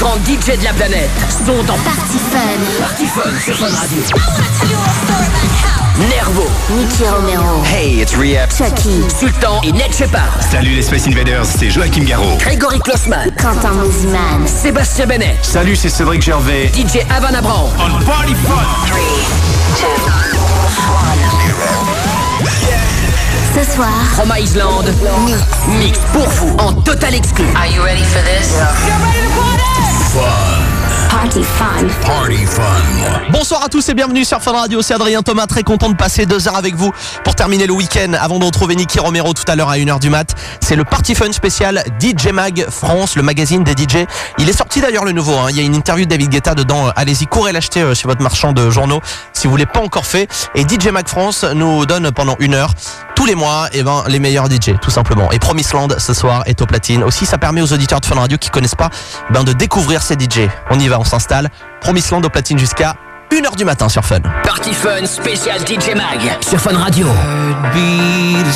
grands DJ de la planète sont dans Party Fun. Party Fun sur Fun Radio. Nervo, Nicky Romero. Hey, it's Rehab. Chucky. Sultan et Ned Shepard. Salut les Space Invaders, c'est Joachim Garraud. Grégory Klossman. Quentin Moziman. Sébastien Benet. Salut, c'est Cédric Gervais. DJ Havana Brown. On Party Fun. Ce soir, Roma Island. Mix. Mix pour vous en total exclu. Are you ready for this? Five. Party Fun. Party Fun. Bonsoir à tous et bienvenue sur Fun Radio, c'est Adrien Thomas, très content de passer deux heures avec vous pour terminer le week-end avant de retrouver Nicky Romero tout à l'heure à 1h du mat. C'est le Party Fun spécial DJ Mag France, le magazine des DJ. Il est sorti d'ailleurs le nouveau, hein. il y a une interview de David Guetta dedans, allez-y, courez l'acheter euh, chez votre marchand de journaux si vous ne l'avez pas encore fait. Et DJ Mag France nous donne pendant une heure tous les mois eh ben, les meilleurs DJ tout simplement. Et Promised Land ce soir est au platine. Aussi ça permet aux auditeurs de Fun Radio qui connaissent pas ben, de découvrir ces DJ. On y va, on s'installe. Promised Land au platine jusqu'à 1h du matin sur Fun. Party Fun spécial DJ Mag sur Fun Radio. Heartbeat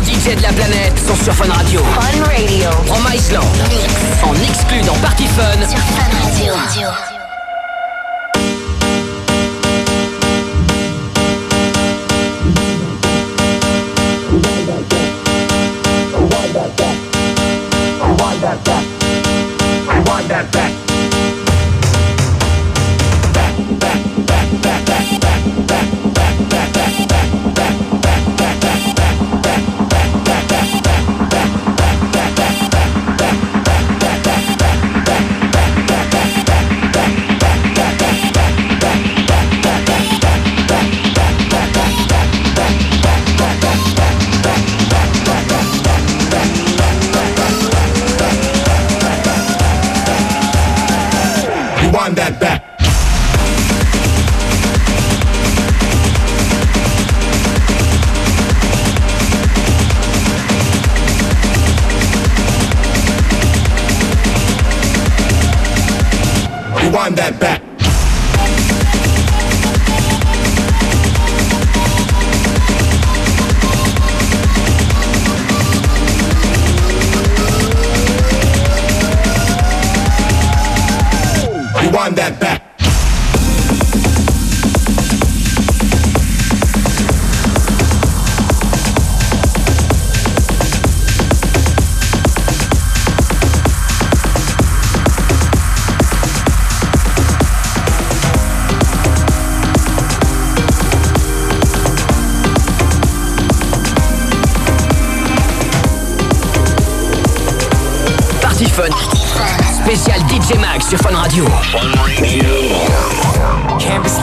de la planète sont sur Fun Radio. Fun Radio. From Iceland. En exclu dans Party Fun. Sur Fun Radio.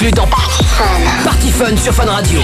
Exclu dans Party Fun. Party Fun sur Fun Radio.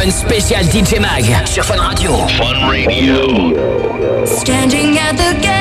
Fun spécial DJ Mag sur Fun Radio. Fun Radio. Standing at the gate.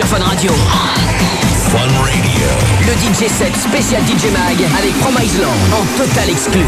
sur Fun Radio. Fun Radio. Le DJ set spécial DJ Mag avec Promise Land en total exclu.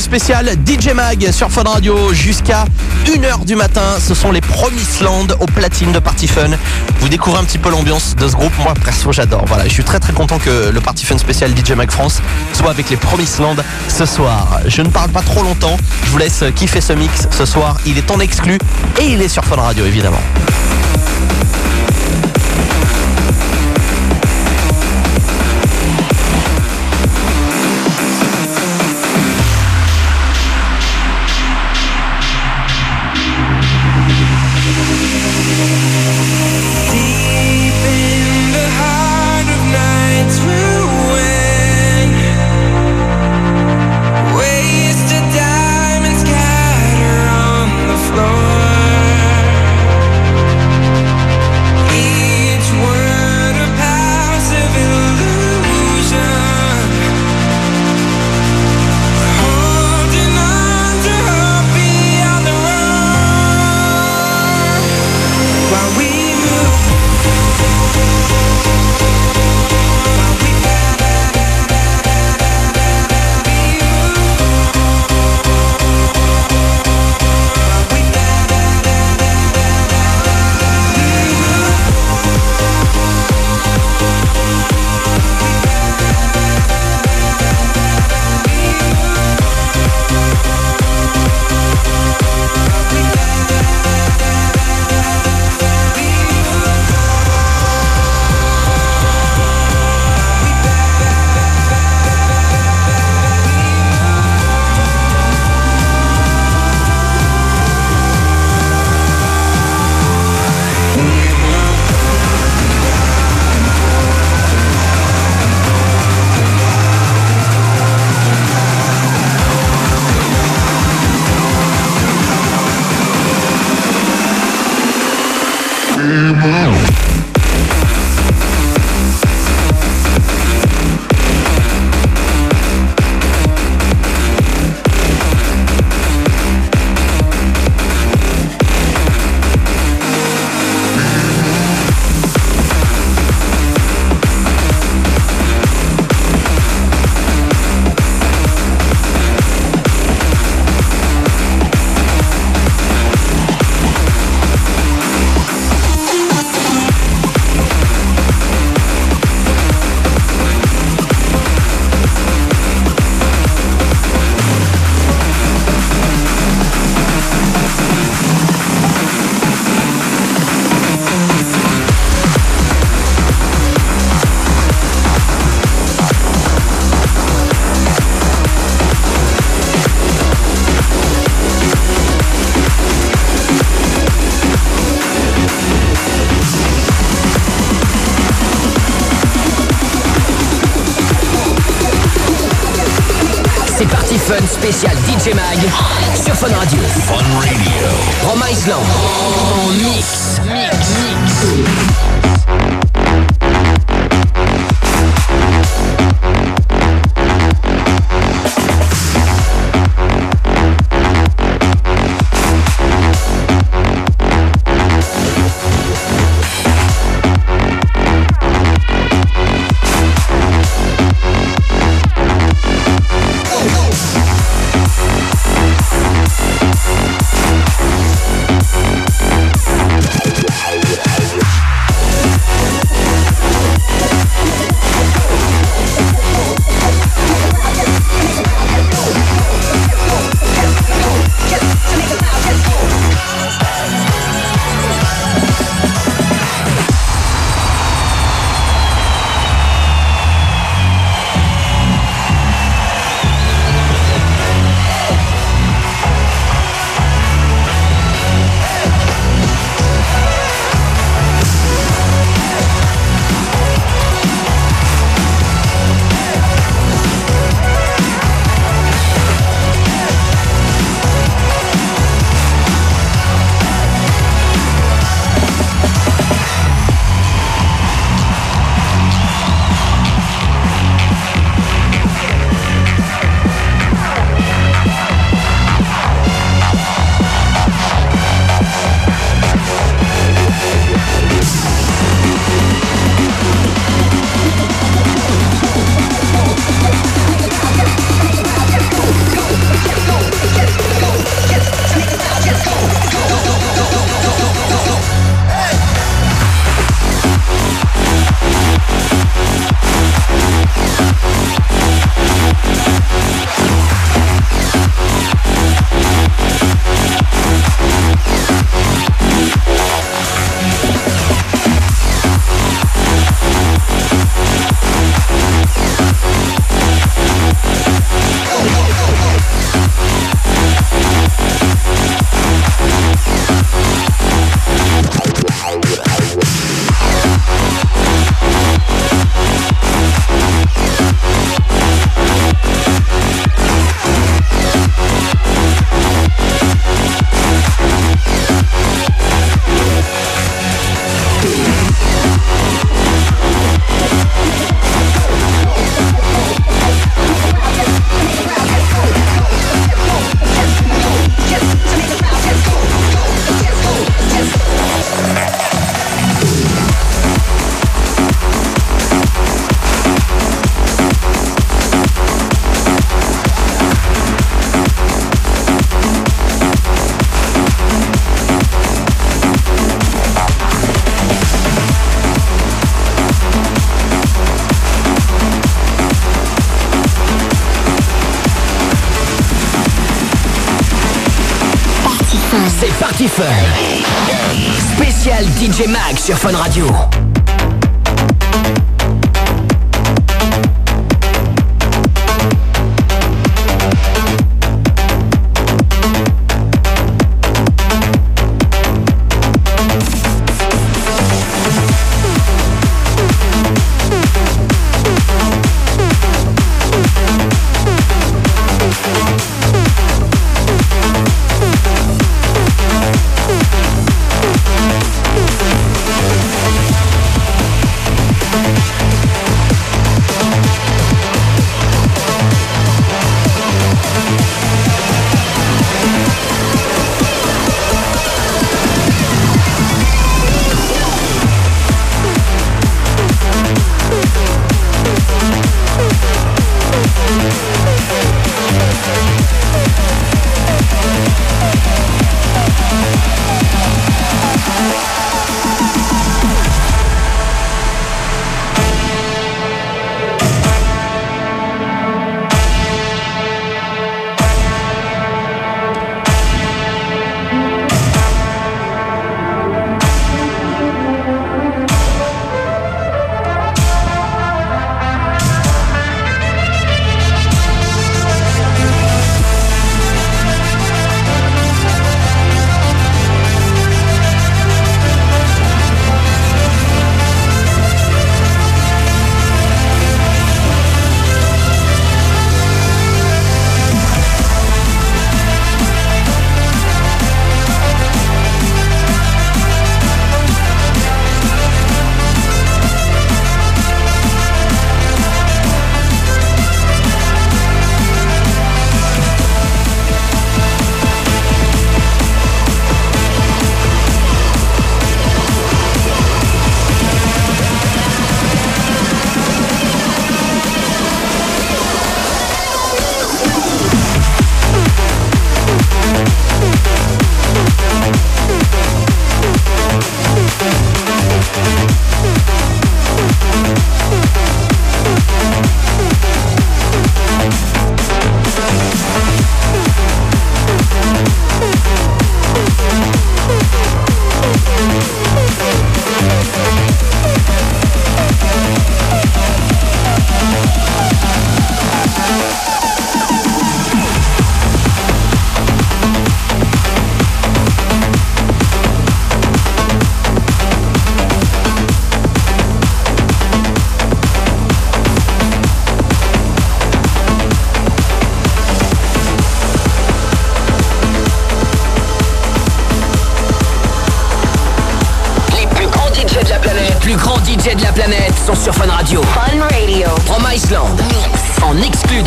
Party Fun spécial DJ Mag sur Fun Radio jusqu'à 1h du matin. Ce sont les Promised Land au platine de Party Fun. Vous découvrez un petit peu l'ambiance de ce groupe. Moi, perso, j'adore. Voilà, je suis très très content que le Party Fun spécial DJ Mag France soit avec les Promised Land ce soir. Je ne parle pas trop longtemps. Je vous laisse kiffer ce mix ce soir. Il est en exclu et il est sur Fun Radio évidemment. DJ Mag sur Fun Radio. Spécial DJ Mag sur Fun Radio.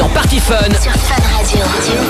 dans Party Fun. Sur Fun Radio. Radio.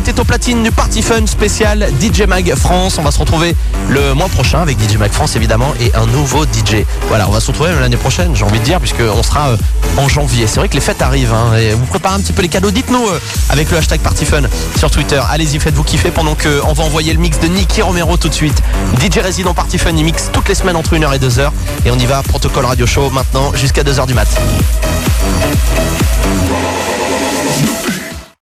Étaient au platine du Party Fun spécial DJ Mag France. On va se retrouver le mois prochain avec DJ Mag France évidemment et un nouveau DJ. Voilà, on va se retrouver l'année prochaine, j'ai envie de dire, puisque on sera euh, en janvier. C'est vrai que les fêtes arrivent. hein, et vous préparez un petit peu les cadeaux. Dites-nous euh, avec le hashtag Party Fun sur Twitter. Allez-y, faites-vous kiffer pendant que on va envoyer le mix de Nicky Romero tout de suite. DJ résident Party Fun, il mixe toutes les semaines entre 1h et 2h. Et on y va, protocole radio show maintenant jusqu'à 2h du mat.